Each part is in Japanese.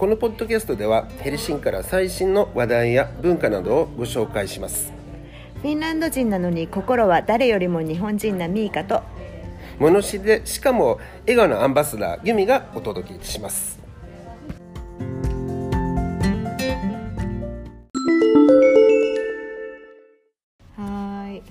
このポッドキャストではヘルシンから最新の話題や文化などをご紹介します。フィンランド人なのに心は誰よりも日本人なミーカと。物知りでしかも笑顔のアンバサダーユミがお届けします。はい。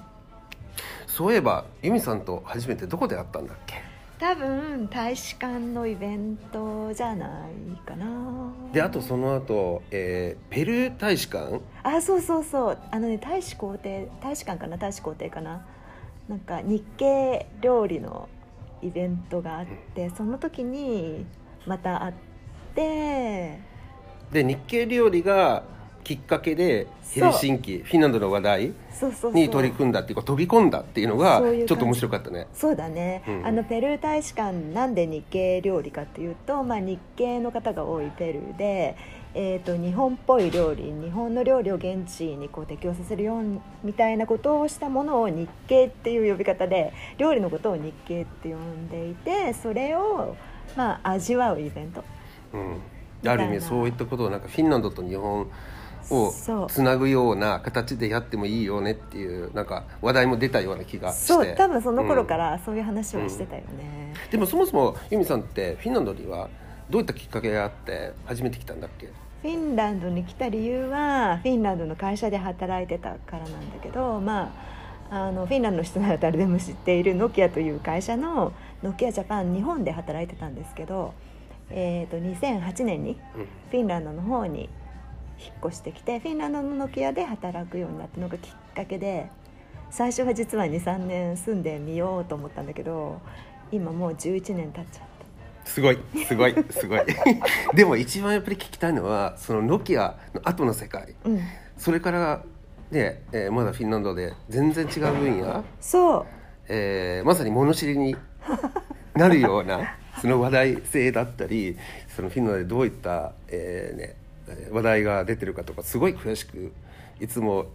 そういえばユミさんと初めてどこで会ったんだっけ？多分大使館のイベントじゃないかな。であとその後、えーペルー大使館？あそうそうそう。あのね大使公邸大使館かな大使公邸かな。なんか日系料理のイベントがあってその時にまた会って。で日系料理がきっかけでヘルシンキフィンランドの話題に取り組んだっていうか飛び込んだっていうのがちょっと面白かったね。そうだね、うん。あのペルー大使館なんで日系料理かっていうと、まあ、日系の方が多いペルーで、えー、と日本っぽい料理日本の料理を現地にこう適応させるようにみたいなことをしたものを日系っていう呼び方で料理のことを日系って呼んでいてそれを、まあ、味わうイベント。うん、ある意味そういったことをなんかフィンランドと日本をそう。つなぐような形でやってもいいよねっていうなんか話題も出たような気がして。そう多分その頃かうん。らそういう話はしてたよね、でもそもそもユミさんってフィンランドにはどういったきっかけがあって初めて来たんだっけ？フィンランドに来た理由はフィンランドの会社で働いてたからなんだけどまああのフィンランドの人なら誰でも知っているノキアという会社のノキアジャパン日本で働いてたんですけど、えー、と2008年にうん。フィンランドの方に引っ越してきてフィンランドのノキアで働くようになったのがきっかけで最初は実は23年住んでみようと思ったんだけど今もう11年経っちゃった。すごいすごいすごい。でも一番やっぱり聞きたいのはそのノキアの後の世界。うん、それからね、えーまだフィンランドで全然違う分野。そう。えーまさに物知りになるような その話題性だったりそのフィンランドでどういった、えーね、えー話題が出てるかとかすごい詳しくいつも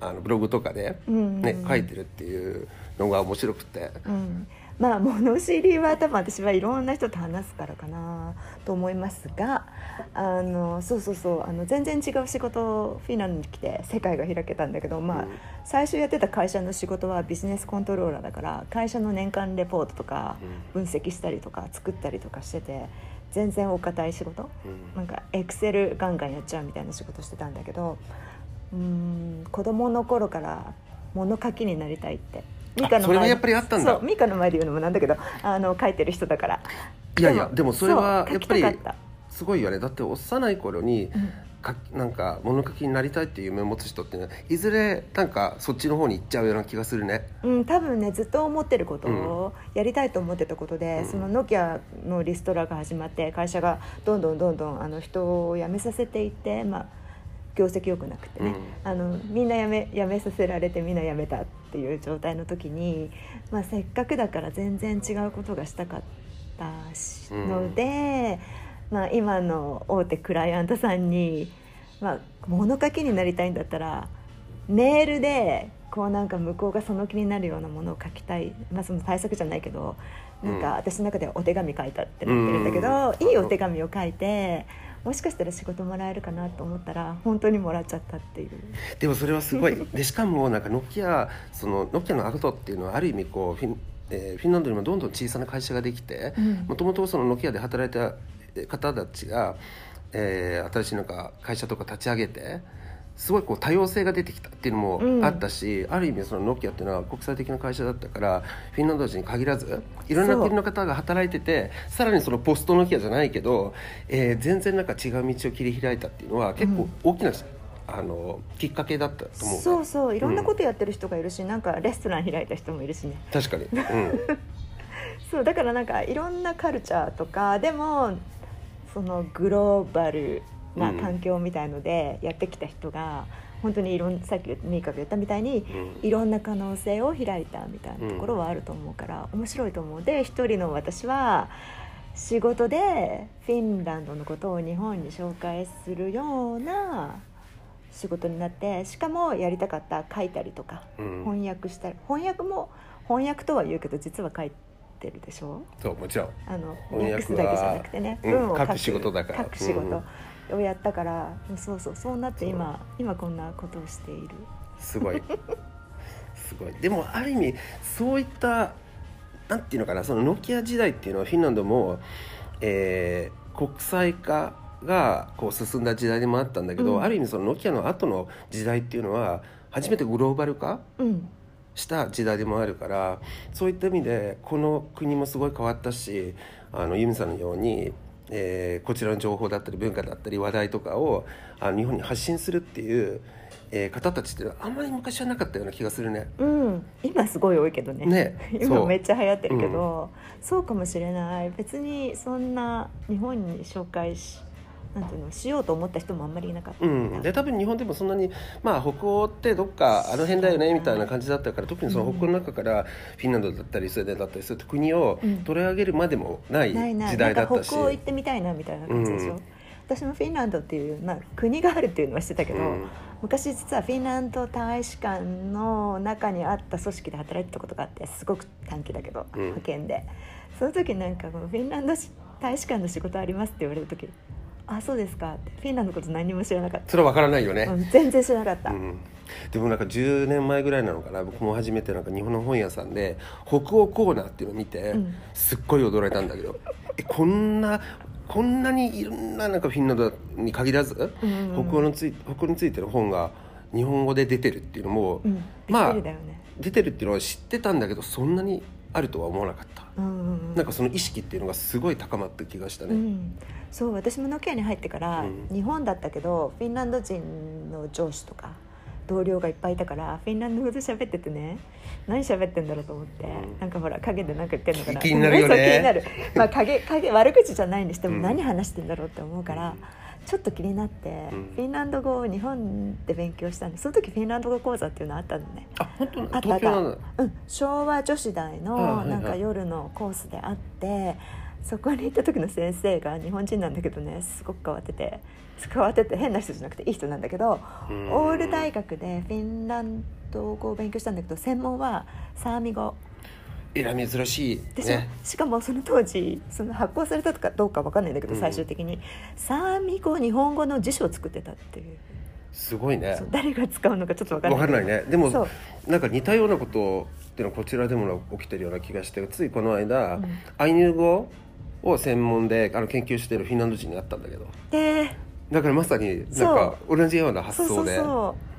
あのブログとかで、うんね書いてるっていうのが面白くて。うん、まあ物知りは多分私はいろんな人と話すからかなと思いますがあのそうそうそう。あの全然違う仕事をフィンランドに来て世界が開けたんだけど、まあうん。最初やってた会社の仕事はビジネスコントローラーだから会社の年間レポートとか分析したりとか作ったりとかしてて全然お堅い仕事。うん。なんかエクセルガンガンやっちゃうみたいな仕事してたんだけどうーん子供の頃から物書きになりたいって。ミカの前それはやっぱりあったんだ。そうミカの前で言うのもなんだけどあの書いてる人だから。いやいやでもそれはやっぱりすごいよね。だって幼い頃にうんかなんか物書きになりたいっていう夢を持つ人っていうのはいずれなんかそっちの方に行っちゃうような気がするね。うん、多分ねずっと思ってることをやりたいと思ってたことで、うん。そのノキアのリストラが始まって会社がどんどんどんどんあの人を辞めさせていって、まあ、業績良くなくてね、あのみんな辞め辞めさせられてみんな辞めたっていう状態の時に、まあ、せっかくだから全然違うことがしたかったので、まあ、今の大手クライアントさんに、まあ、物書きになりたいんだったらメールでこうなんか向こうがその気になるようなものを書きたい、まあ、その対策じゃないけどなんか私の中ではお手紙書いたってなってるんだけど、うんいいお手紙を書いてもしかしたら仕事もらえるかなと思ったら本当にもらっちゃったっていう。でもそれはすごい。でしかもなんかノキアそのノキアのアウトっていうのはある意味こうフィン,、えーフィンランドにもどんどん小さな会社ができてうん。もともとそのノキアで働いた方たちが、えー新しいなんか会社とか立ち上げてすごいこう多様性が出てきたっていうのもあったし、ある意味そのノキアっていうのは国際的な会社だったからフィンランド人に限らずいろんな国の方が働いててさらにそのポストノキアじゃないけど、えー全然なんか違う道を切り開いたっていうのは結構大きな、あのきっかけだったと思うね。そうそう。いろんなことやってる人がいるし、なんかレストラン開いた人もいるしね。確かに、うん、そうだからなんかいろんなカルチャーとかでもそのグローバルな環境みたいのでやってきた人が、本当にいろんさっきミーカが言ったみたいに、うん。いろんな可能性を開いたみたいなところはあると思うから、面白いと思う。で一人の私は仕事でフィンランドのことを日本に紹介するような仕事になってしかもやりたかった書いたりとか、うん。翻訳したり翻訳も翻訳とは言うけど実は書いってるでしょ？そうもちろん。あの翻訳だけじゃなくてねうん文を書く仕事だから。書く仕事をやったから、そうそうそうなって今今こんなことをしている。すごい。すごい。でもある意味そういったなんていうのかなそのノキア時代っていうのはフィンランドも、えー国際化がこう進んだ時代でもあったんだけど、うん。ある意味そのノキアの後の時代っていうのは初めてグローバル化？うんした時代でもあるからそういった意味でこの国もすごい変わったしあのユミさんのように、えーこちらの情報だったり文化だったり話題とかをあの日本に発信するっていう、えー方たちっていうのはあんまり昔はなかったような気がするね。うん、今すごい多いけどね。ね。そう。今めっちゃ流行ってるけどそう,、かもしれない。別にそんな日本に紹介しなんていうのしようと思った人もあんまりいなかった、うん、で多分日本でもそんなに、まあ、北欧ってどっかあの辺だよねみたいな感じだったから特にその北欧の中からフィンランドだったりスウェーデンだったりそういった国をうん。取り上げるまでもない時代だったし。なんか北欧行ってみたいなみたいな感じでしょ、うん。私もフィンランドっていう、まあ、国があるっていうのは知ってたけど、うん。昔実はフィンランド大使館の中にあった組織で働いてたことがあってすごく短期だけど、うん。派遣で。その時なんかこのフィンランド大使館の仕事ありますって言われた時あそうですかフィンランドのこと何も知らなかった、それは分からないよね、うん全然知らなかった、うん、でもなんか10年前ぐらいなのかな。僕も初めてなんか日本の本屋さんで北欧コーナーっていうのを見て、うん。すっごい驚いたんだけど。えこんなこんなにいろんななんかフィンランドに限らず、うんうんうん。北欧のつい北欧についての本が日本語で出てるっていうのも、まあ出てるっていうのは知ってたんだけどそんなにあるとは思わなかった、うん。なんかその意識っていうのがすごい高まった気がしたね、うん、そう私もノキアに入ってから、うん。日本だったけどフィンランド人の上司とか同僚がいっぱいいたからフィンランド語で喋っててね何喋ってんだろうと思って、うん。なんかほら陰で何か言ってんのかな。気になるよね。そう気になる、まあ、影影悪口じゃないにしてもうん。何話してんだろうって思うから、ちょっと気になって、うん。フィンランド語を日本で勉強したんでその時フィンランド語講座っていうのあったのね。あ本当あった東うん、昭和女子大のはいなんか夜のコースであってそこに行った時の先生が日本人なんだけどねすごく変わってて変わってて変な人じゃなくていい人なんだけどうん。オール大学でフィンランド語を勉強したんだけど専門はサーミ語えらい珍しいでしょ、ねしかもその当時その発行されたかどうかわかんないんだけど、うん。最終的に。サーミ語日本語の辞書を作ってたっていう。すごいね。そう誰が使うのかちょっとわかんない。わかんないね。でもそう。なんか似たようなことっていうのはこちらでも起きてるような気がしてついこの間、うん。アイヌ語を専門であの研究しているフィンランド人に会ったんだけど。でだからまさになんか同じような発そうそう想でそう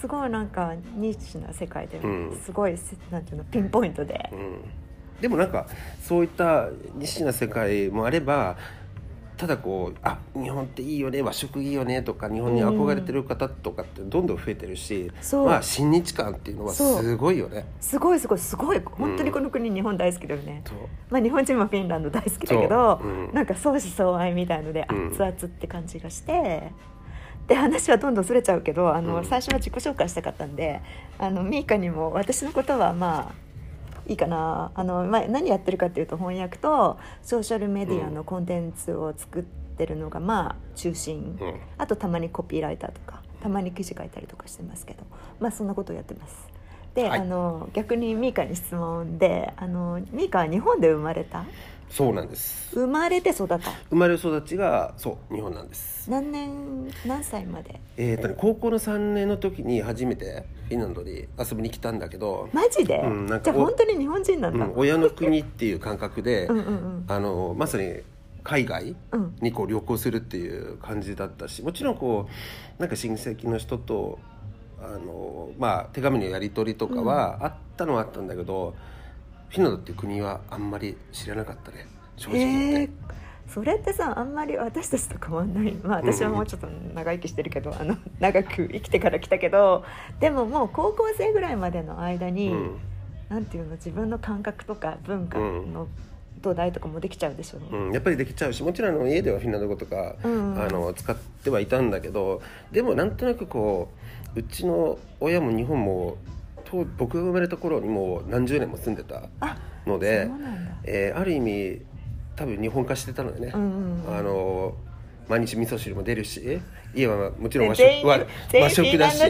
すごいなんかニッチな世界で、うん。すごいなんていうのピンポイントで。う、ん。でもなんかそういった西な世界もあればただこうあ日本っていいよね和食いいよねとか日本に憧れてる方とかってどんどん増えてるし、そう。まあ親日感っていうのはすごいよね。すごいす。ごいす。ごい本当にこの国日本大好きだよね、まあ、日本人もフィンランド大好きだけど、そう。うん。なんか相思相愛みたいのでうん。熱々って感じがして、で話はどんどんそれちゃうけどあの、うん。最初は自己紹介したかったんであのミーカにも私のことはまあいいかな。あの、まあ、何やってるかっていうと翻訳とソーシャルメディアのコンテンツを作ってるのがまあ中心、うん。あとたまにコピーライターとかたまに記事書いたりとかしてますけどまあそんなことをやってます。で、はい。あの逆にミーカに質問であのミーカは日本で生まれたそうなんです。生まれて育った？生まれ育ちがそう日本なんです。何年何歳まで？えーとね、高校の3年の時に初めてフィンランドに遊びに来たんだけど、マジで、うんなんかじゃあ本当に日本人なんだ、うん、親の国っていう感覚でうんうんうん。あのまさに海外うん。にこう旅行するっていう感じだったしもちろんこうなんか親戚の人とあの、まあ、手紙のやり取りとかはあったのはあったんだけど、フィンランドっていう国はあんまり知らなかったね正直言って。えーそれってさあんまり私たちと変わんない。まあ私はもうちょっと長生きしてるけど、あの長く生きてから来たけどでももう高校生ぐらいまでの間に、うん。なんていうの自分の感覚とか文化の土台とかもできちゃうでしょう、うん、やっぱりできちゃうしもちろんあの家ではフィンランド語とか、うん。あの使ってはいたんだけどでもなんとなくこううちの親も日本もと僕が生まれた頃にもう何十年も住んでたあのでそうなんだ。えーある意味多分日本化してたのでね、うんうんうん。あの毎日味噌汁も出るし家はもちろん和食和食だし。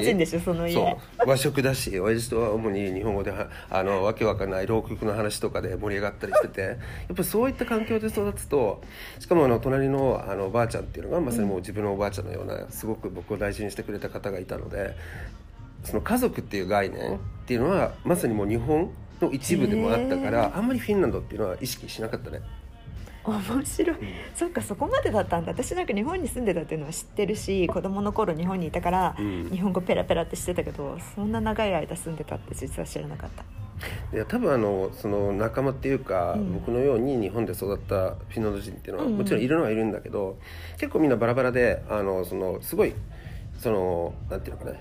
和食だし親父とは主に日本語ではあのわけわかんない浪曲の話とかで盛り上がったりしてて。やっぱそういった環境で育つとしかもあの隣のあのおばあちゃんっていうのがまさにもう自分のおばあちゃんのようなすごく僕を大事にしてくれた方がいたのでその家族っていう概念っていうのはまさにもう日本の一部でもあったからあんまりフィンランドっていうのは意識しなかったね。面白い、そっかそこまでだったんだ。私なんか日本に住んでたっていうのは知ってるし子供の頃日本にいたから、うん。日本語ペラペラってしてたけどそんな長い間住んでたって実は知らなかった。いや多分あのその仲間っていうか、うん。僕のように日本で育ったフィンランド人っていうのは、うんうん。もちろんいるのはいるんだけど結構みんなバラバラであのそのすごいそのなんていうのかな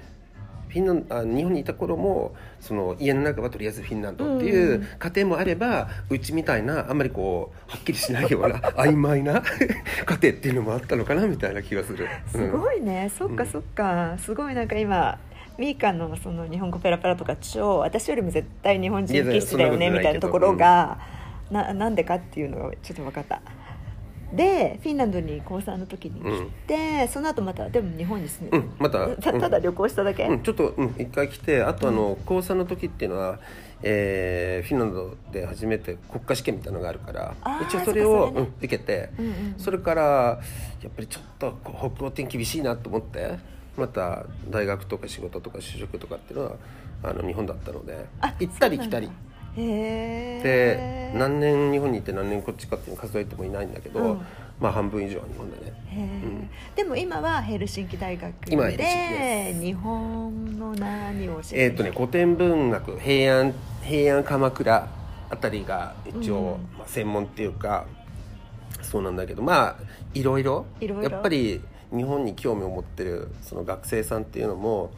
フィンランあ日本にいた頃もその家の中はとりあえずフィンランドっていうんううん。家庭もあればうちみたいなあんまりこうはっきりしないような曖昧な 家庭っていうのもあったのかなみたいな気がする。すうん。ごいね、そっかそっか。すごいなんか今ミーカのその日本語ペラペラとか超私よりも絶対日本人気質だよねみたいなところが、ななんでかっていうのがちょっと分かったでフィンランドに高3の時に来て、その後またでも日本に住んでうんまたうん。たただ旅行しただけ、うん、ちょっと、うん、一回来てあとあの、高3の時っていうのは、えーフィンランドで初めて国家試験みたいなのがあるから一応それをそね。うん、受けて、うんうんそれからやっぱりちょっと北欧点厳しいなと思ってまた大学とか仕事とか就職とかっていうのはあの日本だったのであ行ったり来たりでえ何年日本にいて何年こっちかっていうの数えてもいないんだけど、うん。まあ半分以上は日本だね。うんでも今はヘルシンキ大学で日本の何を教えてえーとね、古典文学平安平安鎌倉あたりが一応、うん。まあ、専門っていうかそうなんだけどまあいろいろいろいろやっぱり日本に興味を持ってるその学生さんっていうのも、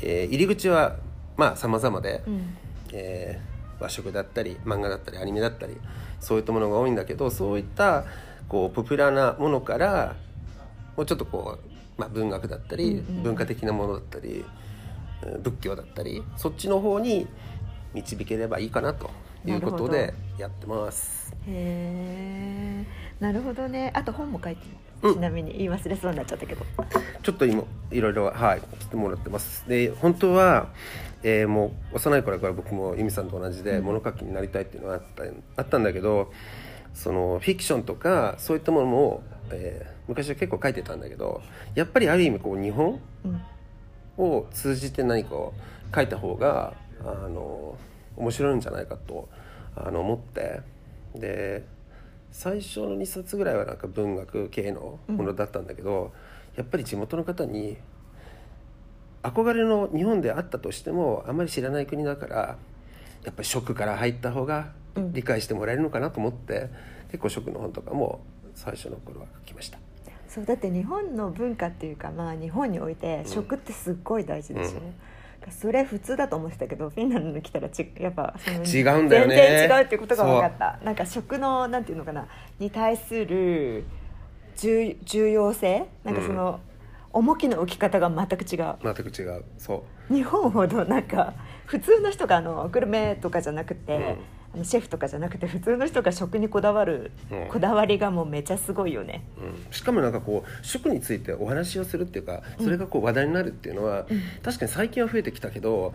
えー入り口はまあ様々で、うん。えー和食だったり漫画だったりアニメだったりそういったものが多いんだけどそういったこうポピュラーなものからもうちょっとこう、まあ、文学だったり、うんうん。文化的なものだったりえー仏教だったりそっちの方に導ければいいかなということなでやってます。へえなるほどね。あと本も書いてうん。ちなみに。言い忘れそうになっちゃったけど、ちょっと今いろいろはい来てもらってます。で本当は、えーもう幼い頃から僕も由美さんと同じで物書きになりたいっていうのがあったあったんだけどそのフィクションとかそういったものも、えー昔は結構書いてたんだけどやっぱりある意味こう日本うん。を通じて何かを書いた方があの面白いんじゃないかとあの思って。で最初の2冊ぐらいはなんか文学系のものだったんだけど、やっぱり地元の方に憧れの日本であったとしてもあんまり知らない国だからやっぱり食から入った方がうん。理解してもらえるのかなと思って、結構食の本とかも最初の頃は書きました。そうだって日本の文化っていうかまあ日本においてうん。食ってすっごい大事でしょ、うん。それ普通だと思ってたけどフィンランドに来たらちやっぱその違うんだよね。全然違うっていうことが分かった。なんか食のなんていうのかなに対する重重要性？なんかその、重きの置き方が全く違う。全く違う。そう。日本ほどなんか普通の人があのグルメとかじゃなくて、うんあのシェフとかじゃなくて 普通の人が食にこだわる、うん。こだわりがもうめちゃすごいよね。うん。しかもなんかこう食についてお話をするっていうかそれがこう話題になるっていうのは、うん。確かに最近は増えてきたけど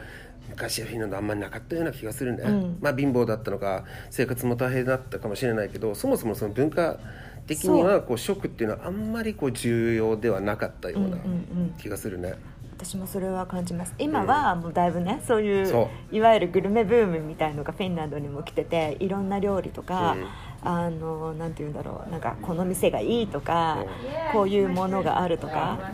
昔はフィンランドあんまりなかったような気がするね、うん。まあ貧乏だったのか生活も大変だったかもしれないけどそもそもその文化的にはこう食っていうのはあんまりこう重要ではなかったようなうんうんうん。気がするね、私もそれは感じます。今はもうだいぶねそういうそいわゆるグルメブームみたいのがフィンランドにも来てていろんな料理とか、うんあのなんて言うんだろうなんかこの店がいいとか、うこういうものがあるとか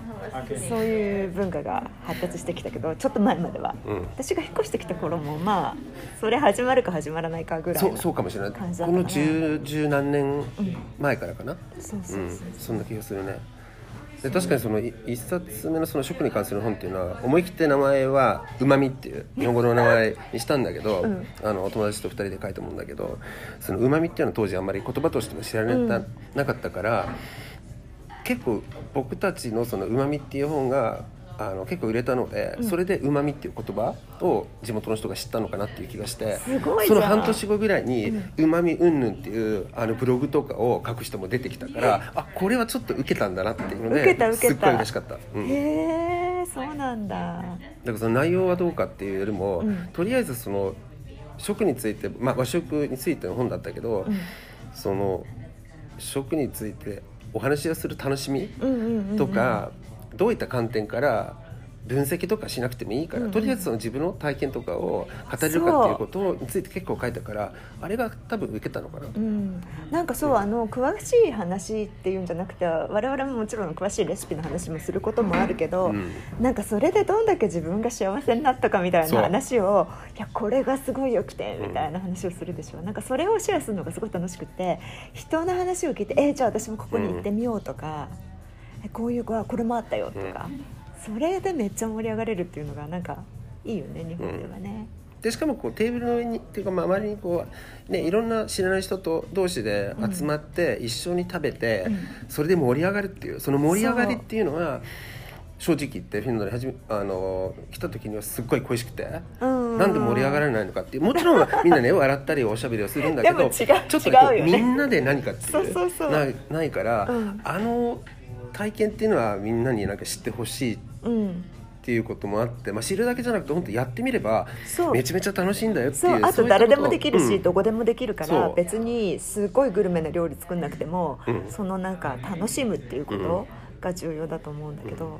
そういう文化が発達してきたけどちょっと前までは、うん。私が引っ越してきた頃もまあそれ始まるか始まらないかぐらいそうのそうかもしれない。この十十何年前からかな、そうそううんそう。そんな気がするねで確かにそのい一冊目のその食に関する本っていうのは思い切って名前は「うまみ」っていう日本語の名前にしたんだけど、うん。あのお友達と2人で書いたもんだけどそのうまみっていうのは当時あんまり言葉としても知られた、うん。なかったから結構僕たちのそのうまみっていう本があの結構売れたので、うん。それでうまみっていう言葉を地元の人が知ったのかなっていう気がしてすごいじゃん。その半年後ぐらいにうん。うまみうんぬんっていうあのブログとかを書く人も出てきたからあこれはちょっと受けたんだなっていうので受けた受けた。すっごい嬉しかった、うん。へえそうなんだ。だからその内容はどうかっていうよりも、うん。とりあえずその食について、まあ、和食についての本だったけど、うん。その食についてお話をする楽しみうんうんうんうん。とか、どういった観点から分析とかしなくてもいいから、うんうん。とりあえずその自分の体験とかを語れるかっていうことについて結構書いたからあれが多分受けたのかな。うん、なんかそうあの詳しい話っていうんじゃなくて我々ももちろん詳しいレシピの話もすることもあるけど、うん。なんかそれでどんだけ自分が幸せになったかみたいな話をいやこれがすごいよくてみたいな話をするでしょ、なんかそれをシェアするのがすごい楽しくて人の話を聞いてえじゃあ私もここに行ってみようとか、えこういう子はこれもあったよとか、それでめっちゃ盛り上がれるっていうのがなんかいいよね日本ではね。でしかもこうテーブルの上にっていうかまあ周りにこう、ね、いろんな知らない人と同士で集まって一緒に食べて、うん。それで盛り上がるっていうその盛り上がりっていうのは正直言ってフィンランドに初めあの来た時にはすっごい恋しくて。うん。なんで盛り上がらないのかっていうもちろんみんなね 笑ったりおしゃべりをするんだけどちょっとみんなで何かっていうそうそうそう。ないないから、うん。あの体験っていうのはみんなになんか知ってほしいっうんていうこともあって、まあ、知るだけじゃなくて本当やってみればめちゃめちゃ楽しいんだよっていうそう。あと誰でもできるし、うん。どこでもできるから別にすごいグルメな料理作んなくても、うん。そのなんか楽しむっていうことが重要だと思うんだけど、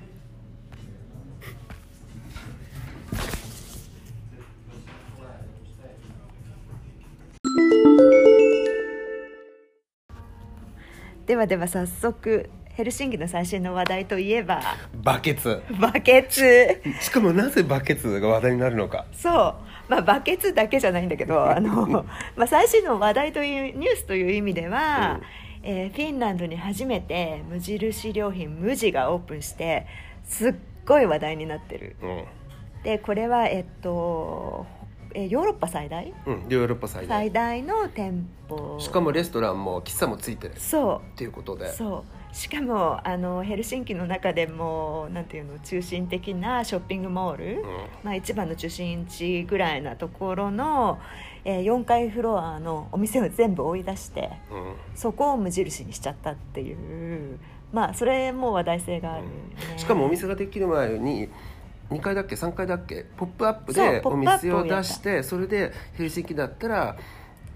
ではでは早速ヘルシンキの最新の話題といえばバケツ。バケツ。しかもなぜバケツが話題になるのか。そう、まあ、バケツだけじゃないんだけど あの、まあ、最新の話題というニュースという意味では、えーフィンランドに初めて無印良品無地がオープンしてすっごい話題になってる。うん、でこれはえっと、えーヨーロッパ最大？うん、ヨーロッパ最大。最大の店舗。しかもレストランも喫茶もついてる。っそう。ていうことで。そう。しかもあのヘルシンキの中でもなんていうの中心的なショッピングモール、うん。まあ、一番の中心地ぐらいなところの、えー4階フロアのお店を全部追い出してうん。そこを無印にしちゃったっていう。まあそれも話題性があるよね、しかもお店ができる前に2階だっけ？3階だっけ？ポップアップでお店を出してそれでヘルシンキだったら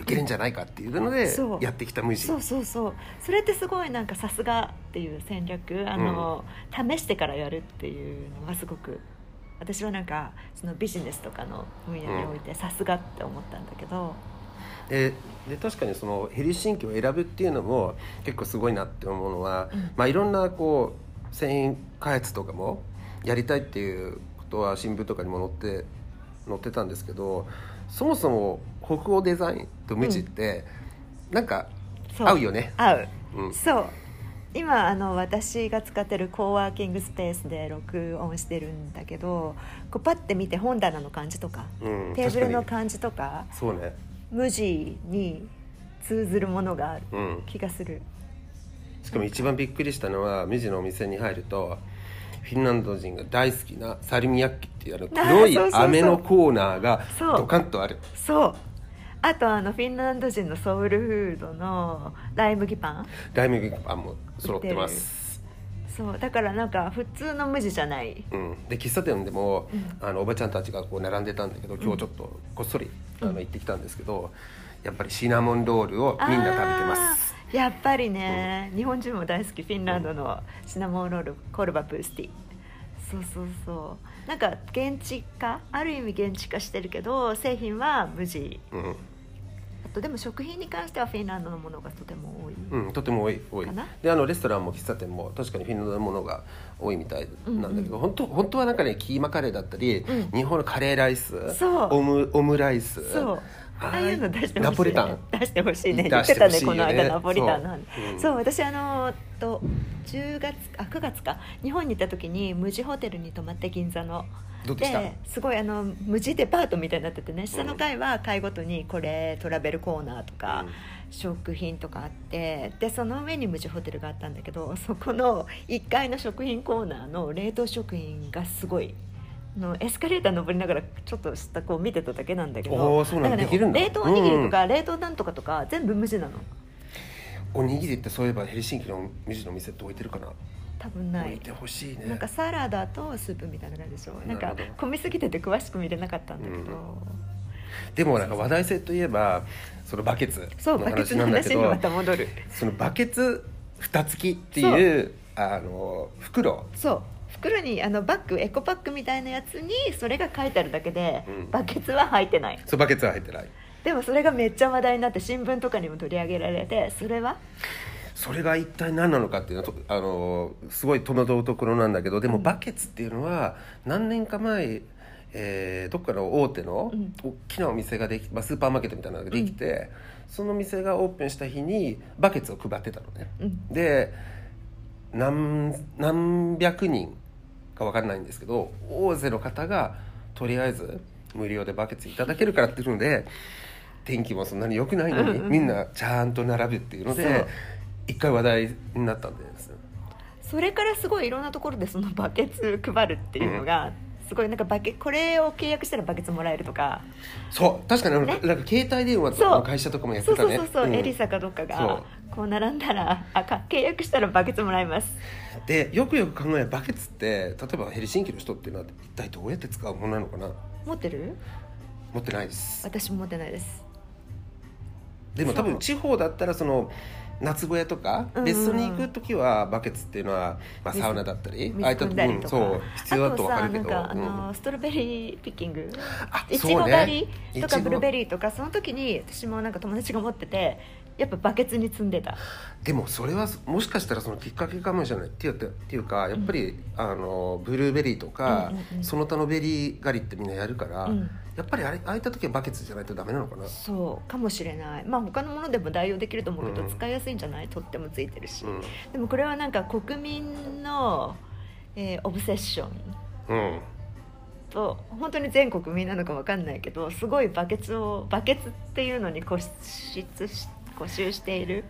いけるんじゃないかっていうのでやってきた無地そうそうそう。それってすごいなんかさすがっていう戦略。あの、試してからやるっていうのがすごく私はなんかそのビジネスとかの分野においてさすがって思ったんだけど、でで確かにそのヘルシンキを選ぶっていうのも結構すごいなって思うのは、うん。まあ、いろんなこう製品開発とかもやりたいっていうことは新聞とかにも載って載ってたんですけどそもそも北欧デザインと無地って、なんかそう。合うよね。合う。うん。そう。今あの私が使ってるコーワーキングスペースで録音してるんだけどこうパッて見て本棚の感じとか、うんテーブルの感じとかに。そうね、無地に通ずるものがあるうん、気がする。しかも一番びっくりしたのは無地のお店に入るとフィンランド人が大好きなサルミヤッキっていうあの 黒い飴のコーナーがドカンとある。そう。あとあのフィンランド人のソウルフードのライ麦パン。ライ麦パンも揃ってます。そう。だからなんか普通の無地じゃない。うん、で喫茶店でも、うん。あのおばちゃんたちがこう並んでたんだけど今日ちょっとこっそり、あの行ってきたんですけどやっぱりシナモンロールをみんな食べてますやっぱりね、日本人も大好きフィンランドのシナモンロールコルバプースティそうそうそう。なんか現地化ある意味現地化してるけど製品は無地。うん、あとでも食品に関してはフィンランドのものがとても多い、うん、とても多い多い。かな？であのレストランも喫茶店も確かにフィンランドのものが多いみたいなんだけど、本当本当はなんかねキーマカレーだったり、うん。日本のカレーライスそう。オムオムライスそうああいうの出してほしい、ね、ナポリタン。出してほしいね。出言っしててほしいよねたねこの間ナポリタンの。話そう。そう,、うん私あのと10月あ9月か。日本に行った時に無地ホテルに泊まって銀座の。ですごいあの無地デパートみたいになっててね。下の階は階ごとにこれトラベルコーナーとか、食品とかあって。でその上に無地ホテルがあったんだけどそこの1階の食品コーナーの冷凍食品がすごいあのエスカレーター登りながらちょっと下こう見てただけなんだけどそうなんだ。からできるんだ。冷凍おにぎりとか冷凍なんとかとか全部無地なの。おにぎりってそういえばヘルシンキの MUJI の店って置いてるかな？多分ない。置いてほしいね。なんかサラダとスープみたいな感じでしょ。なんか混みすぎてて詳しく見れなかったんだけど、でもなんか話題性といえばそのバケツそうのバケツの話なんだけど話にまた戻る。そのバケツ蓋付きっていう。あの袋。そう袋にあのバッグエコパックみたいなやつにそれが書いてあるだけで、うん。バケツは入ってない。そうバケツは入ってない。でもそれがめっちゃ話題になって新聞とかにも取り上げられてそれは？それが一体何なのかっていうのはとあのすごい戸惑うところなんだけどでもうん。バケツっていうのは何年か前、えーどっかの大手のうん。大きなお店ができ、まあ、スーパーマーケットみたいなのができて、その店がオープンした日にバケツを配ってたのね。うん。で何何百人か分かんないんですけど大勢の方がとりあえず無料でバケツいただけるからっていうので天気もそんなに良くないのに、うんうんみんなちゃんと並ぶっていうのそう。で一回話題になったんです。それからすごいいろんなところでその バケツ配るっていうのが、すごいなんかバケこれを契約したらバケツもらえるとか。そう。確かにね。なんか携帯電話そう。の会社とかもやってそうたね。そうそうそう、ん。エリサかどっかそがう。こう並んだらあか契約したらバケツもらえますでよくよく考えバケツって例えばヘルシンキの人っていうのは一体どうやって使うものなのかな？持ってる？持ってないです。私も持ってないです。でも多分地方だったらその夏小屋とか別荘に行く時はバケツっていうのは、まあ、水サウナだったり水ああいったとか、そう必要だと分かるけどあとさなんかあうんの、ストロベリーピッキング。あいちご狩りとかブルーベリーとかその時に私もなんか友達が持っててやっぱバケツに積んでた。でもそれはもしかしたらそのきっかけかもしれない。っていうっていうかやっぱり、あのブルーベリーとか、うんうんうん。その他のベリー狩りってみんなやるから、うん。やっぱりあれああいった時はバケツじゃないとダメなのかな、そうかもしれない。まあ他のものでも代用できると思うけど、うん。使いやすいんじゃない？取っ手もついてるし、うん。でもこれはなんか国民の、えー obsession。うん、と本当に全国民なのか分かんないけどすごいバケツをバケツっていうのに固執し固執している、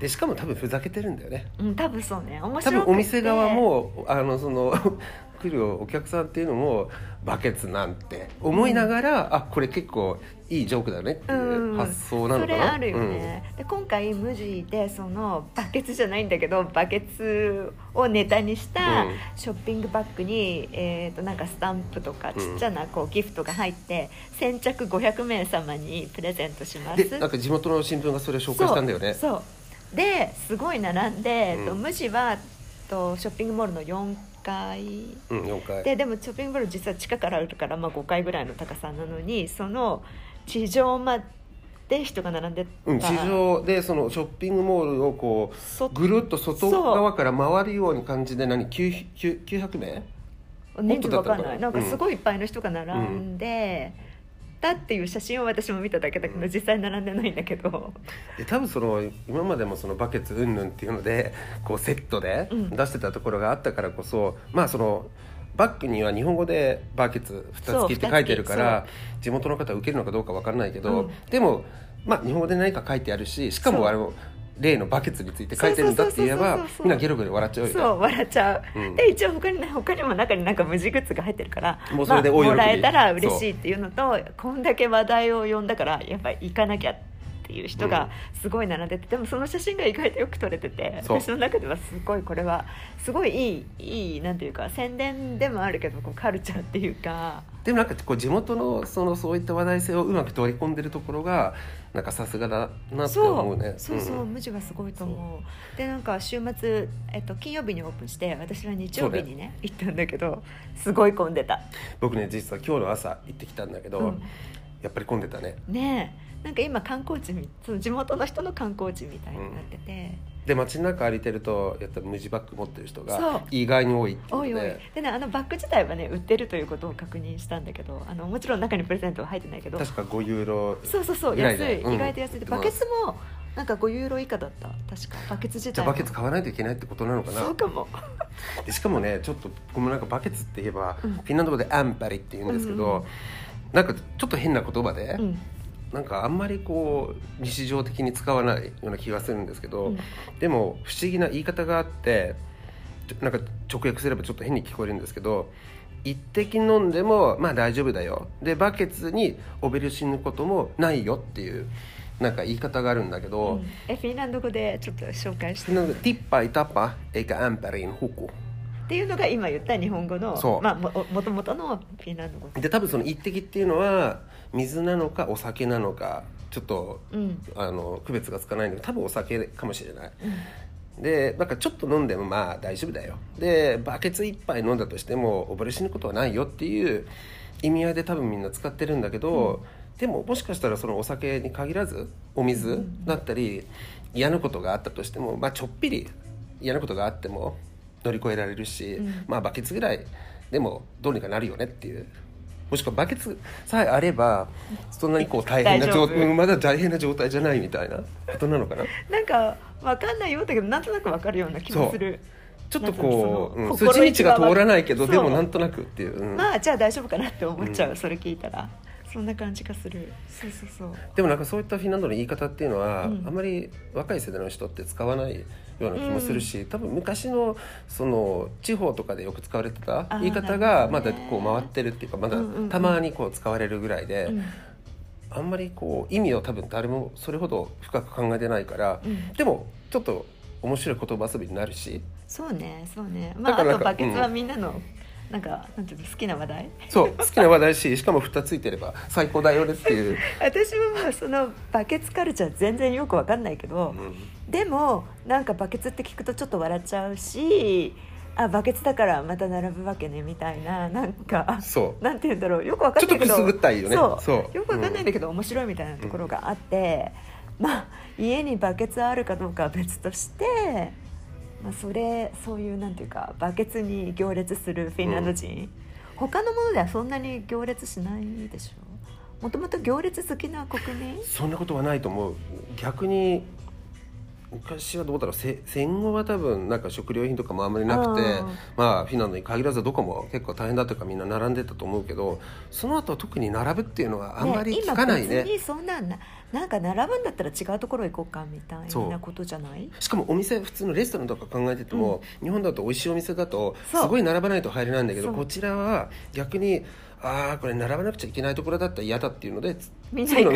でしかも多分ふざけてるんだよね。うん、多分そうね。面多白くて。分お店側もあのその 来るお客さんっていうのもバケツなんて思いながら、あこれ結構いいジョークだねっていう発想なのかな、それあるよね、で今回無地でそのバケツじゃないんだけどバケツをネタにしたうん。ショッピングバッグに、えー、となんかスタンプとかちっちゃなこうギフトが入って先着500名様にプレゼントします。でなんか地元の新聞がそれを紹介したんだよね。そう。ですごい並んで、うん。と無地はとショッピングモールの4階うん4回。ででもショッピングモール実は地下からあるから、まあ、5階ぐらいの高さなのにその地上まで人が並んでた、うん、地上でそのショッピングモールをこそうぐるっと外側から回るように感じで何9 9 900名？人数わかんなない。なんかすごいいっぱいの人が並んで、たっていう写真を私も見ただけだけど、うん。実際並んでないんだけど。で多分その今までもそのバケツうんぬんっていうので こうセットでうん。出してたところがあったからこそ、まあそのバッグには日本語でバケツ蓋付きって書いてるから地元の方は受けるのかどうかわからないけど、うん。でもまあ日本語で何か書いてあるししかもあの例のバケツについて書いてるんだって言えばみんなゲロゲロ笑っちゃうよね。そう笑っちゃう、うん。で一応他にね他にも中になんか無地グッズが入ってるからもうそれでまあもらえたら嬉しいっていうのとこんだけ話題を呼んだからやっぱり行かなきゃっていう人がすごい並んでて、でもその写真が意外とよく撮れててそう。私の中ではすごいこれはすごいいいいいなんていうか宣伝でもあるけどこうカルチャーっていうか。でもなんかこう地元のそのそういった話題性をうまく取り込んでるところがなんかさすがだなって思うね。そう。そう、ん無地はすごいと思う。でなんか週末、えっと、金曜日にオープンして私は日曜日にね。行ったんだけどすごい混んでた。僕ね実は今日の朝行ってきたんだけど、うん。やっぱり混んでたね。ねえなんか今観光地みその地元の人の観光地みたいになってて、で街中歩いてるとやっぱ無地バッグ持ってる人が意外に多いっていうのおいおい。ででねあのバッグ自体はね売ってるということを確認したんだけどあのもちろん中にプレゼントは入ってないけど。確か5ユーロそうそうそう安い、うん。意外と安い。でバケツもなんか5ユーロ以下だった。確か。バケツ自体も。じゃあバケツ買わないといけないってことなのかな？そうかも。でしかもねちょっとごめんなんかバケツって言えば、うん。フィンランド語でアンパリって言うんですけど、うんうん。なんかちょっと変な言葉で、うんなんかあんまりこう日常的に使わないような気がするんですけど、うん。でも不思議な言い方があってなんか直訳すればちょっと変に聞こえるんですけど一滴飲んでもまあ大丈夫だよ。でバケツにオベルシぬこともないよっていうなんか言い方があるんだけど、うん。えフィンランド語でちょっと紹介して。ティッパイタッパエカアンパリンホコっていうのが今言った日本語のそう。まあ、ももともとのフィンランド語。で多分その一滴っていうのは水なのかお酒なのかちょっとうん。あの区別がつかないんだけど多分お酒かもしれない。うん。でなんかちょっと飲んでもまあ大丈夫だよ。でバケツ一杯飲んだとしても溺れ死ぬことはないよっていう意味合いで多分みんな使ってるんだけど、でももしかしたらそのお酒に限らずお水だったり嫌なことがあったとしても、まあ、ちょっぴり嫌なことがあっても乗り越えられるし、うん。まあバケツぐらいでもどうにかなるよねっていう。もしくはバケツさえあればそんなにこう大変な状大丈夫。うんまだ大変な状態じゃないみたいなことなのかな？なんかわかんないようだけどなんとなくわかるような気もする。ちょっとこう、う筋道が通らないけどでもなんとなくっていう、うん。まあじゃあ大丈夫かなって思っちゃう、うん。それ聞いたらそんな感じがする。そうそうそう。でもなんかそういったフィンランドの言い方っていうのは、うん。あんまり若い世代の人って使わないような気もするし、多分昔のその地方とかでよく使われてた言い方がまだこう回ってるっていうかまだうんうんうん。たまにこう使われるぐらいで、うん。あんまりこう意味を多分誰もそれほど深く考えてないから、うん。でもちょっと面白い言葉遊びになるし。そうねそうね。まああとバケツはうん。みんなの、なんかなんていうの好きな話題？そう好きな話題ししかも蓋ついてれば最高だよねっていう。私もまあそのバケツカルチャー全然よくわかんないけど、うん。でもなんかバケツって聞くとちょっと笑っちゃうしあバケツだからまた並ぶわけねみたいななんかそう。なんて言うんだろうよくわかんないけどちょっとくすぐったいよね。そう。そう。よくわかんないんだけど、面白いみたいなところがあって、まあ家にバケツあるかどうかは別として、まあ、それそういうなんていうかバケツに行列するフィンランド人、他のものではそんなに行列しないでしょ？もともと行列好きな国民？そんなことはないと思う。逆に昔はどうだろう。せ戦後は多分なんか食料品とかもあんまりなくてうん。まあフィンランドに限らずどこも結構大変だとかみんな並んでたと思うけどその後は特に並ぶっていうのはあんまり聞かないね。今別にそんなんななんか並ぶんだったら違うところ行こうかみたいなことじゃない？しかもお店普通のレストランとか考えてても、日本だと美味しいお店だとすごい並ばないと入れないんだけどこちらは逆にああこれ並ばなくちゃいけないところだったら嫌だっていうのでみんな行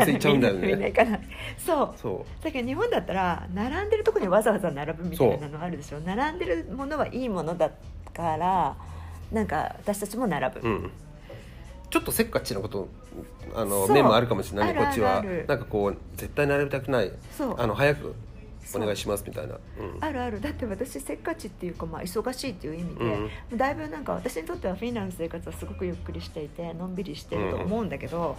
かないそう。そう。だけど日本だったら並んでるところにわざわざ並ぶみたいなのあるでしょ。並んでるものはいいものだからなんか私たちも並ぶ、うん、ちょっとせっかちなことあの面もあるかもしれないねこっちは。なんかこう絶対並びたくない。あの早くお願いしますみたいな、うん、あるある。だって私せっかちっていうか、まあ、忙しいっていう意味で、うん。だいぶなんか私にとってはフィンランドの生活はすごくゆっくりしていてのんびりしてると思うんだけど、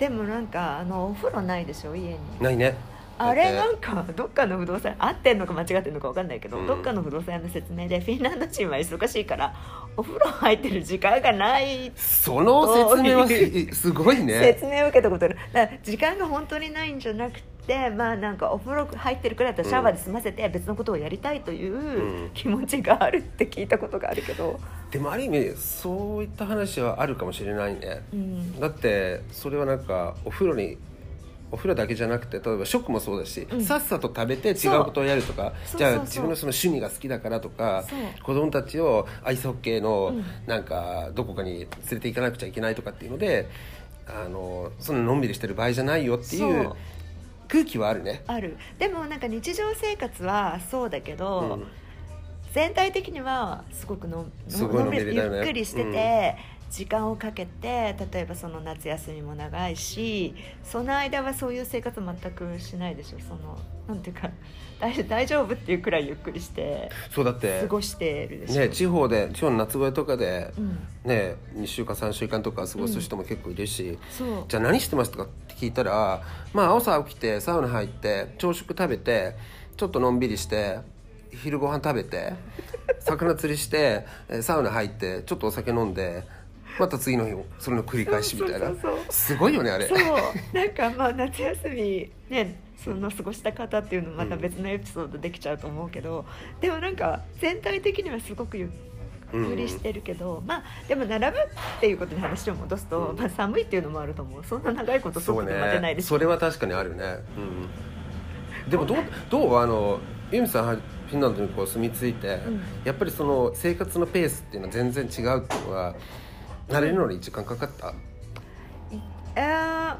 でもなんかあのお風呂ないでしょ家に。ないねあれなんかどっかの不動産合ってんのか間違ってんのか分かんないけど、うん。どっかの不動産屋の説明でフィンランド人は忙しいからお風呂入ってる時間がないその説明はすすごいね。説明を受けたことある。だ時間が本当にないんじゃなくてまあなんかお風呂入ってるくらいだったらシャワーで済ませて別のことをやりたいといううん。気持ちがあるって聞いたことがあるけど、でもある意味そういった話はあるかもしれないね。うん、だってそれはなんかお風呂にお風呂だけじゃなくて例えば食もそうだし、うん。さっさと食べて違そううことをやるとかじゃあ自分のその趣味が好きだからとか子供たちをアイスホッケーのうん。なんかどこかに連れて行かなくちゃいけないとかっていうのであのそんなのんびりしてる場合じゃないよっていう空気はあるね。ある。でもなんか日常生活はそうだけど、うん。全体的にはすごくのすごいのんびりゆっくりしてて、時間をかけて例えばその夏休みも長いしその間はそういう生活全くしないでしょ。そのなんていうか 大大丈夫っていうくらいゆっくりしてそうだって過ごしてるでしょ、ね、地方で地方の夏小屋とかで、うん、ね、2週間3週間とか過ごす人も結構いるし、そう。じゃあ何してますとかって聞いたらまあ朝起きてサウナ入って朝食食べてちょっとのんびりして昼ご飯食べて 魚釣りしてえーサウナ入ってちょっとお酒飲んでまた次の日それの繰り返しみたいな。すごいよねあれ。そう。なんかまあ夏休みねその過ごした方っていうのまた別のエピソードできちゃうと思うけど、でもなんか全体的にはすごくゆっくりしてるけど、まあでも並ぶっていうことに話を戻すと、うん。まあ、寒いっていうのもあると思う。そんな長いことそう外で待てないねですそれは確かにあるね、うん、でもどうどう？あのユミさんはフィンランドにこう住み着いて、ん。やっぱりその生活のペースっていうのは全然違うっていうのは慣れるのに時間かかった、えー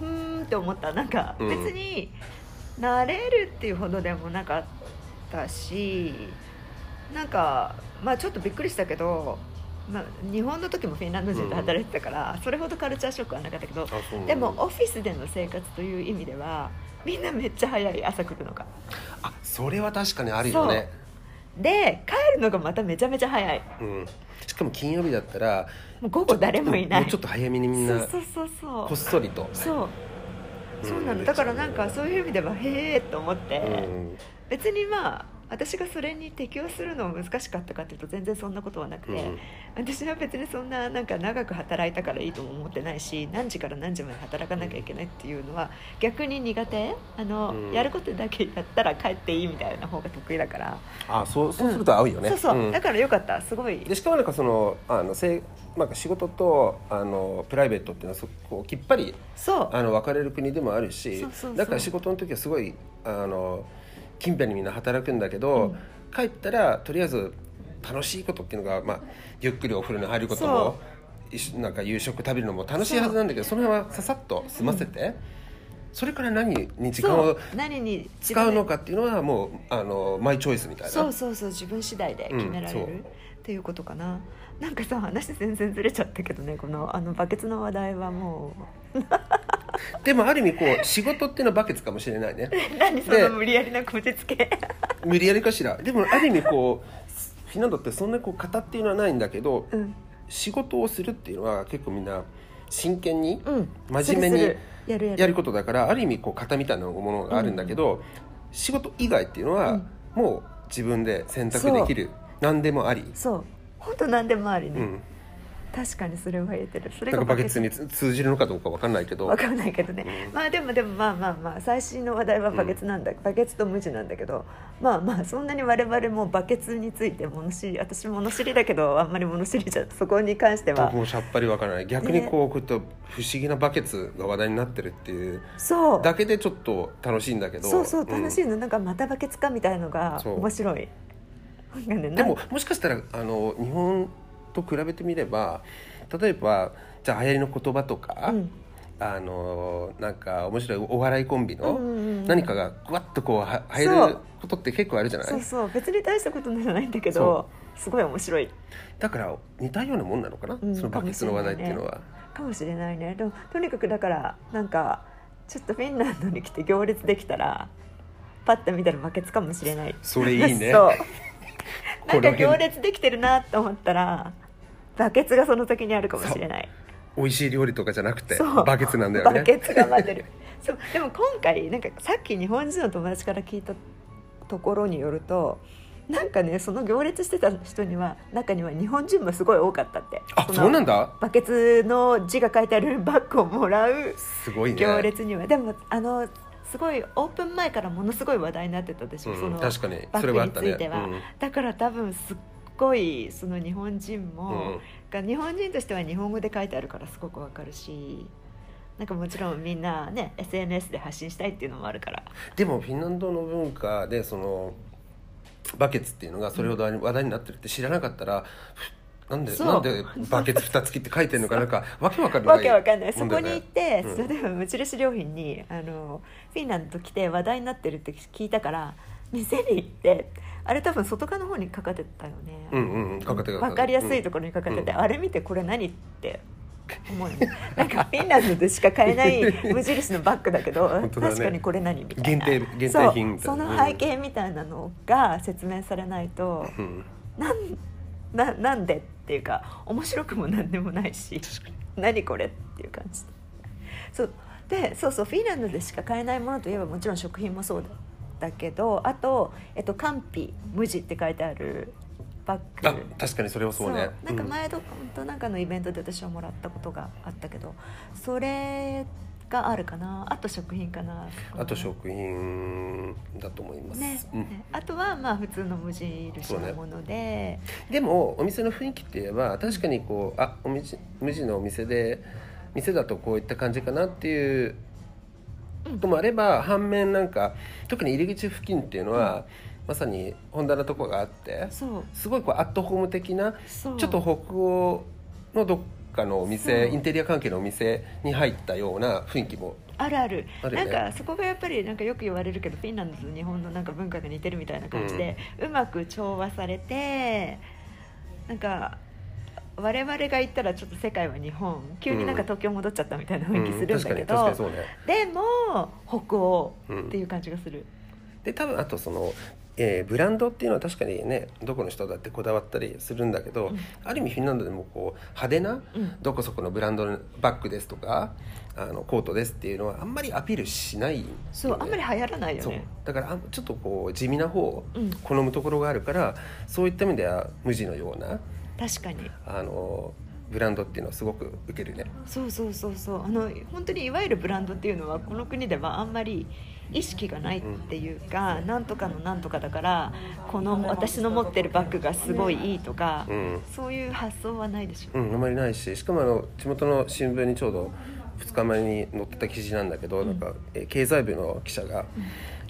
うーんって思った。なんかうん。別に慣れるっていうほどでもなかったしなんかまあちょっとびっくりしたけど、まあ、日本の時もフィンランド人と働いてたから、それほどカルチャーショックはなかったけどでもオフィスでの生活という意味ではみんなめっちゃ早い朝来るのが。あそれは確かにあるよねで帰るのがまためちゃめちゃ早い。うん、しかも金曜日だったらもう午後誰もいない。もうちょっと早めにみんなそうそうそうそう。こっそりと。そう。そうなうん。のだからなんかそういう意味ではへえと思って、うん。別にまあ私がそれに適応するのも難しかったかっていうと全然そんなことはなくて、うん。私は別にそんななんか長く働いたからいいとも思ってないし何時から何時まで働かなきゃいけないっていうのは逆に苦手？あの、うん。やることだけやったら帰っていいみたいな方が得意だから、あそうそうすると合うよね、そうそう、ん。だからよかった。すごい。でしかもなんかそのあのせいなんか仕事とあのプライベートっていうのはそこうきっぱりそう。あの分かれる国でもあるしそうそうそう。だから仕事の時はすごいあの近辺にみんな働くんだけど、うん。帰ったらとりあえず楽しいことっていうのが、まあ、ゆっくりお風呂に入ることそもなんか夕食食べるのも楽しいはずなんだけどその辺はささっと済ませて、それから何に時間を使うのかっていうのはもうあのマイチョイスみたいな。そうそうそう自分次第で決められる、うんっていうことかななんかさ話全然ずれちゃったけどねこのあのバケツの話題はも でもある意味こう仕事っていうのはバケツかもしれないね。う 何そでの無理やりなこじつけ？無理やりかしら？でもある意味こうフィンランドってそんなこう型っていうのはないんだけど、うん。仕事をするっていうのは結構みんな真剣にうん。真面目にやることだからある意味こう型みたいなものがあるんだけど、仕事以外っていうのはうん。もう自分で選択できる。何でもあり、そう本当何でもありね、うん、確かにそれは言えてる。それがかバケツにつ通じるのかどうかわかんないけどわかんないけどね、うん。まあでもでもまあまあまあ最新の話題はバケツなんだ、バケツと無地なんだけどまあまあそんなに我々もバケツについて物知り私物知りだけどあんまり物知りじゃそこに関しては僕もさっぱりわからない。逆にこうこういった不思議なバケツが話題になってるっていうそう。だけでちょっと楽しいんだけどそうそう楽しいんの、なんかまたバケツかみたいのが面白いでももしかしたらあの日本と比べてみれば例えばじゃあ流行りの言葉とか、うん。あのなんか面白いお笑いコンビの何かがぐわっとこうは流ることって結構あるじゃない？そうそう。別に大したことじゃないんだけどすごい面白い。だから似たようなもんなのかな、うん。そのバケツの話題っていうのは、かもしれないね。でもとにかくだからなんかちょっとフィンランドに来て行列できたらパッと見たらバケツかもしれない。それいいね。そうなんか行列できてるなと思ったらバケツがその時にあるかもしれない。美味しい料理とかじゃなくてバケツなんだよね。バケツが待ってる。そう。でも今回なんかさっき日本人の友達から聞いたところによるとなんかねその行列してた人には中には日本人もすごい多かったって。あのそうなんだ。バケツの字が書いてあるバッグをもらうすごいね。行列には、でもあのすごいオープン前からものすごい話題になってたでしょ、うんその確かにバッグについては、うんだから多分すっごいその日本人も、うんが日本人としては日本語で書いてあるからすごくわかるしなんかもちろんみんなね SNS で発信したいっていうのもあるから。でもフィンランドの文化でそのバケツっていうのがそれほど話題になってるって知らなかったら、ふなんでそう。なんでバケツ蓋付きって書いてるのかなんかわけわかんない。わけわかんない。そこに行って、うん。それで無印良品にあのフィンランド来て話題になってるって聞いたから店に行ってあれ多分外側の方にかかってたよね、うんうんうんかかってた分かりやすいところにかかってて、うん。あれ見てこれ何って思うよね。なんかフィンランドでしか買えない無印のバッグだけど 本当だね。確かにこれ何みたいな。限定限定品みたそいうな。その背景みたいなのが説明されないと、うん。なんななんでっていうか面白くもなんでもないし何これっていう感じ。そう。でそうそうフィンランドでしか買えないものといえばもちろん食品もそうだけどあと、えっと、カンピ無地って書いてあるバッあグ確かにそれはそうね。なんか前どことなんかのイベントで私はもらったことがあったけどそれがあるかなあと食品かなうんあと食品だと思います、ね、うん。ね。あとはまあ普通の無印のもので、でもお店の雰囲気って言えば確かにこうあお店無地のお店で店だとこういった感じかなっていうこともあれば、反面なんか特に入り口付近っていうのは、まさに本棚とこがあってすごいこうアットホーム的なちょっと北欧のどっかのお店インテリア関係のお店に入ったような雰囲気も。あるある。ね。なんかそこがやっぱりなんかよく言われるけどフィンランドと日本のなんか文化が似てるみたいな感じで、うまく調和されてなんか我々が行ったらちょっと世界は日本急になんか東京戻っちゃったみたいな雰囲気するんだけど、うんうね。でも北欧っていう感じがする、で多分あとその、えーブランドっていうのは確かにねどこの人だってこだわったりするんだけど、うん。ある意味フィンランドでもこう派手な、うん。どこそこのブランドのバッグですとかあのコートですっていうのはあんまりアピールしないよね、そうあんまり流行らないよそう。ねだからちょっとこう地味な方をうん。好むところがあるから、そういった意味では無地のような確かに。あのブランドっていうのはすごく受けるね。そうそうそうそう。あの本当にいわゆるブランドっていうのはこの国ではあんまり意識がないっていうか、なんとかのなんとかだからこの私の持ってるバッグがすごいいいとか、うん。そういう発想はないでしょ、う。ん、あまりないししかもあの地元の新聞にちょうど2日前に載ってた記事なんだけど、なんかえー経済部の記者が、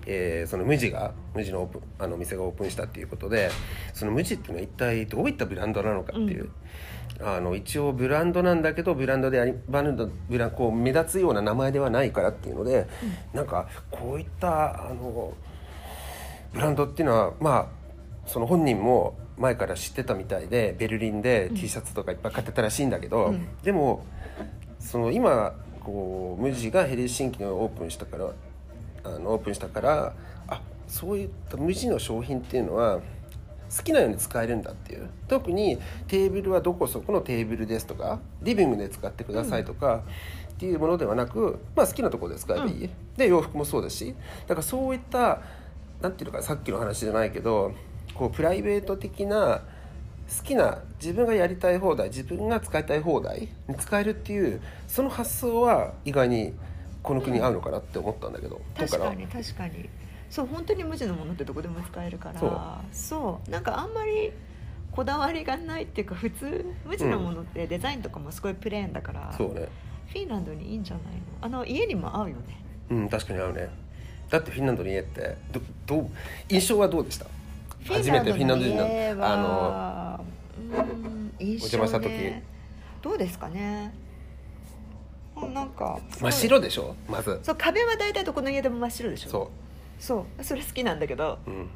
えーその無地が無地のオープンあの店がオープンしたっていうことでその無地っていうのは一体どういったブランドなのかっていう。あの一応ブランドなんだけどブランドでありバンドブラこう目立つような名前ではないからっていうので、なんかこういったあのブランドっていうのはまあその本人も前から知ってたみたいでベルリンで T シャツとかいっぱい買ってたらしいんだけど、うん。でもその今こう無地がヘルシンキにオープンしたからあのオープンしたからあそういった無地の商品っていうのは好きなように使えるんだっていう。特にテーブルはどこそこのテーブルですとかリビングで使ってくださいとか、っていうものではなく、まあ、好きなところで使えばいい、で洋服もそうだし。だからそういったなんていうのかさっきの話じゃないけどこうプライベート的な好きな自分がやりたい放題自分が使いたい放題に使えるっていうその発想は意外にこの国に合うのかなって思ったんだけど、だ確かに確かにそう本当に無地のものってどこでも使えるから。そう。なんかあんまりこだわりがないっていうか普通無地のものってデザインとかもすごいプレーンだから、そうね。フィンランドにいいんじゃないの？あの家にも合うよね。うん確かに合うね。だってフィンランドの家ってどどう印象はどうでした？初めてフィンランド人の家あのはうん印象、ね、お邪魔した時。どうですかね？うんなんか真っ白でしょ？まず。そう壁は大体どこの家でも真っ白でしょ。そそう。それ好きなんだけどう、うん、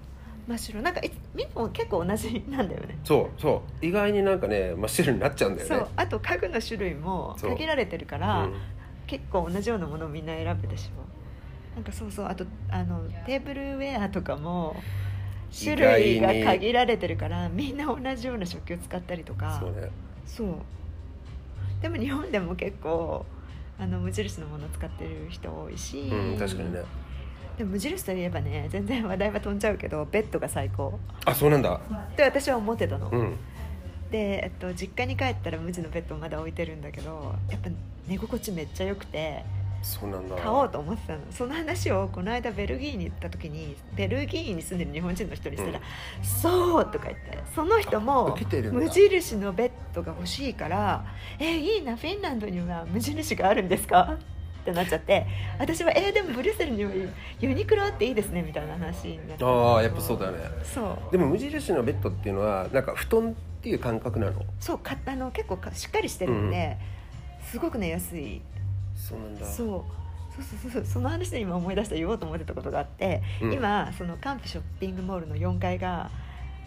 真っ白。なんかいみんなも結構同じなんだよね。そうそう。意外になんかね真っ白になっちゃうんだよね。そう。あと家具の種類も限られてるから、うん。結構同じようなものをみんな選ぶでしょなんかそうそう。あとあのテーブルウェアとかも種類が限られてるからみんな同じような食器を使ったりとか。そうね。そう。でも日本でも結構あの無印のものを使ってる人多いし、うん確かにねでも無印といえばね全然話題は飛んじゃうけどベッドが最高。あそうなんだ。って私は思ってたの、うん。で、えっと、実家に帰ったら無地のベッドをまだ置いてるんだけどやっぱ寝心地めっちゃ良くてそうなんだ。買おうと思ってたの。その話をこの間ベルギーに行った時にベルギーに住んでる日本人の人にしたら「そう!」とか言ってその人あも無印のベッドが欲しいから「えいいなフィンランドには無印があるんですか?」ってなっちゃって私は「えでもブリュッセルにはユニクロあっていいですね」みたいな話になって。ああやっぱそうだよね。そう。でも無印のベッドっていうのはなんか布団っていう感覚なの？そうかあの結構かしっかりしてるんで、すごくね安い。そうなんだ。そう。そうそうそうその話で今思い出した言おうと思ってたことがあって、うん。今そのカンプショッピングモールの4階が、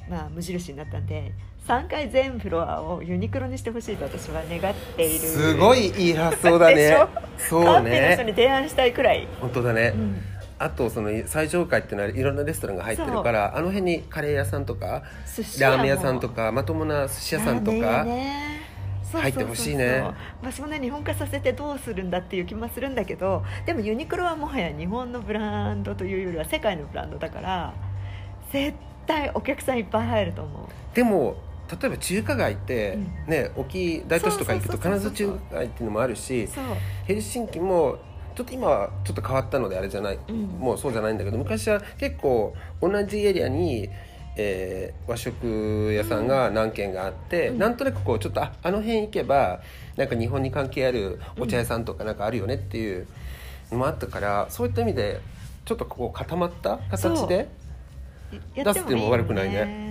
まあ、無印になったんで3階全フロアをユニクロにしてほしいと私は願っている。すごいいい発想だね。そうカンペの人にね提案したいくらい、本当だね、うん。あとその最上階っていうのはいろんなレストランが入ってるからあの辺にカレー屋さんとかラーメン屋さんとかまともな寿司屋さんとか、入ってほしいね。まあ、そんな日本化させてどうするんだっていう気もするんだけどでもユニクロはもはや日本のブランドというよりは世界のブランドだから絶対お客さんいっぱい入ると思う。でも例えば中華街って、うん。ね大きい大都市とか行くと必ず中華街っていうのもあるしヘルシンキもちょっと今はちょっと変わったのであれじゃない、うん。もうそうじゃないんだけど昔は結構同じエリアに、えー和食屋さんが何軒があって、うん。なんとなくこうちょっとああの辺行けばなんか日本に関係あるお茶屋さんとかなんかあるよねっていうのもあったから、そういった意味でちょっとこう固まった形でや出すっていうのも悪くないね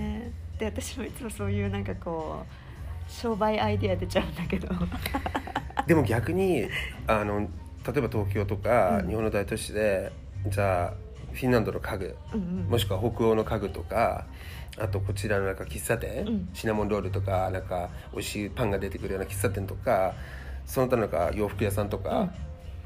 で私もいつもそういうなんかこう商売アイディア出ちゃうんだけど。でも逆にあの例えば東京とか、うん。日本の大都市でじゃあフィンランドの家具うんうん。もしくは北欧の家具とかあとこちらのなんか喫茶店、うん。シナモンロールとかなんか美味しいパンが出てくるような喫茶店とかその他なんか洋服屋さんとか、うん。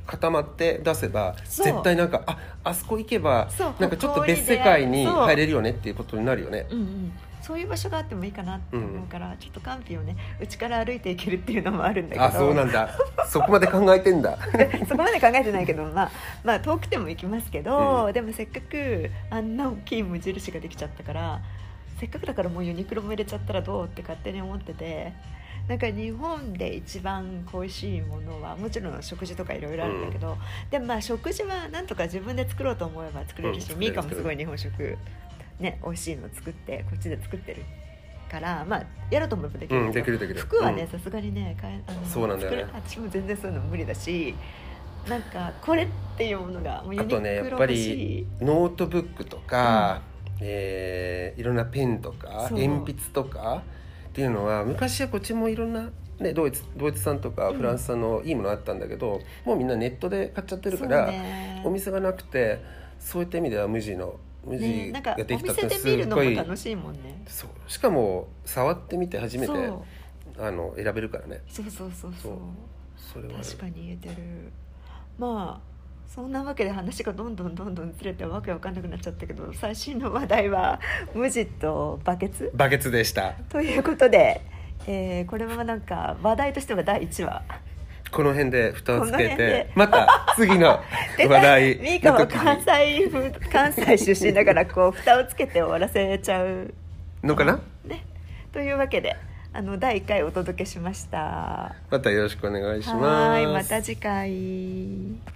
固まって出せば絶対なんかああそこ行けばなんかちょっと別世界に入れるよねっていうことになるよね。うんうんそういう場所があってもいいかなって思うから、ちょっとカンピをねうちから歩いていけるっていうのもあるんだけど。あそうなんだ。そこまで考えてんだ。そこまで考えてないけど、まあ、まあ遠くても行きますけど、うん。でもせっかくあんな大きい無印ができちゃったからせっかくだからもうユニクロも入れちゃったらどうって勝手に思っててなんか日本で一番恋しいものはもちろん食事とかいろいろあるんだけど、でもまあ食事はなんとか自分で作ろうと思えば作れるし、うんミーカもすごい日本食ね美味しいの作ってこっちで作ってるからまあやろうと思えばできる。うんできるできる。服はねうん。さすがにね買えあのそうなんだよね。私も全然そういうの無理だしなんかこれっていうものがもうユニクロ。あとねやっぱりノートブックとか、えーいろんなペンとか鉛筆とかっていうのは昔はこっちもいろんな、ね、ドイツドイツ産とかうん。フランス産のいいものあったんだけど、もうみんなネットで買っちゃってるから、ね。お店がなくてそういった意味では MUJI の無地ね、なんかがでおきたってすっごい。のも楽しいもんね。そう。しかも触ってみて初めてあの選べるからね。そうそうそうそう。それは。確かに言えてる。まあそんなわけで話がどんどんどんどんずれてわけわかんなくなっちゃったけど最新の話題は無地とバケツ？バケツでした。ということで、えーこれはなんか話題としては第1話この辺で蓋をつけてまた次の 話題ミーカは関西関西出身だからこう 蓋をつけて終わらせちゃう。のかな、ね、というわけであの第1回お届けしました。またよろしくお願いします。はいまた次回。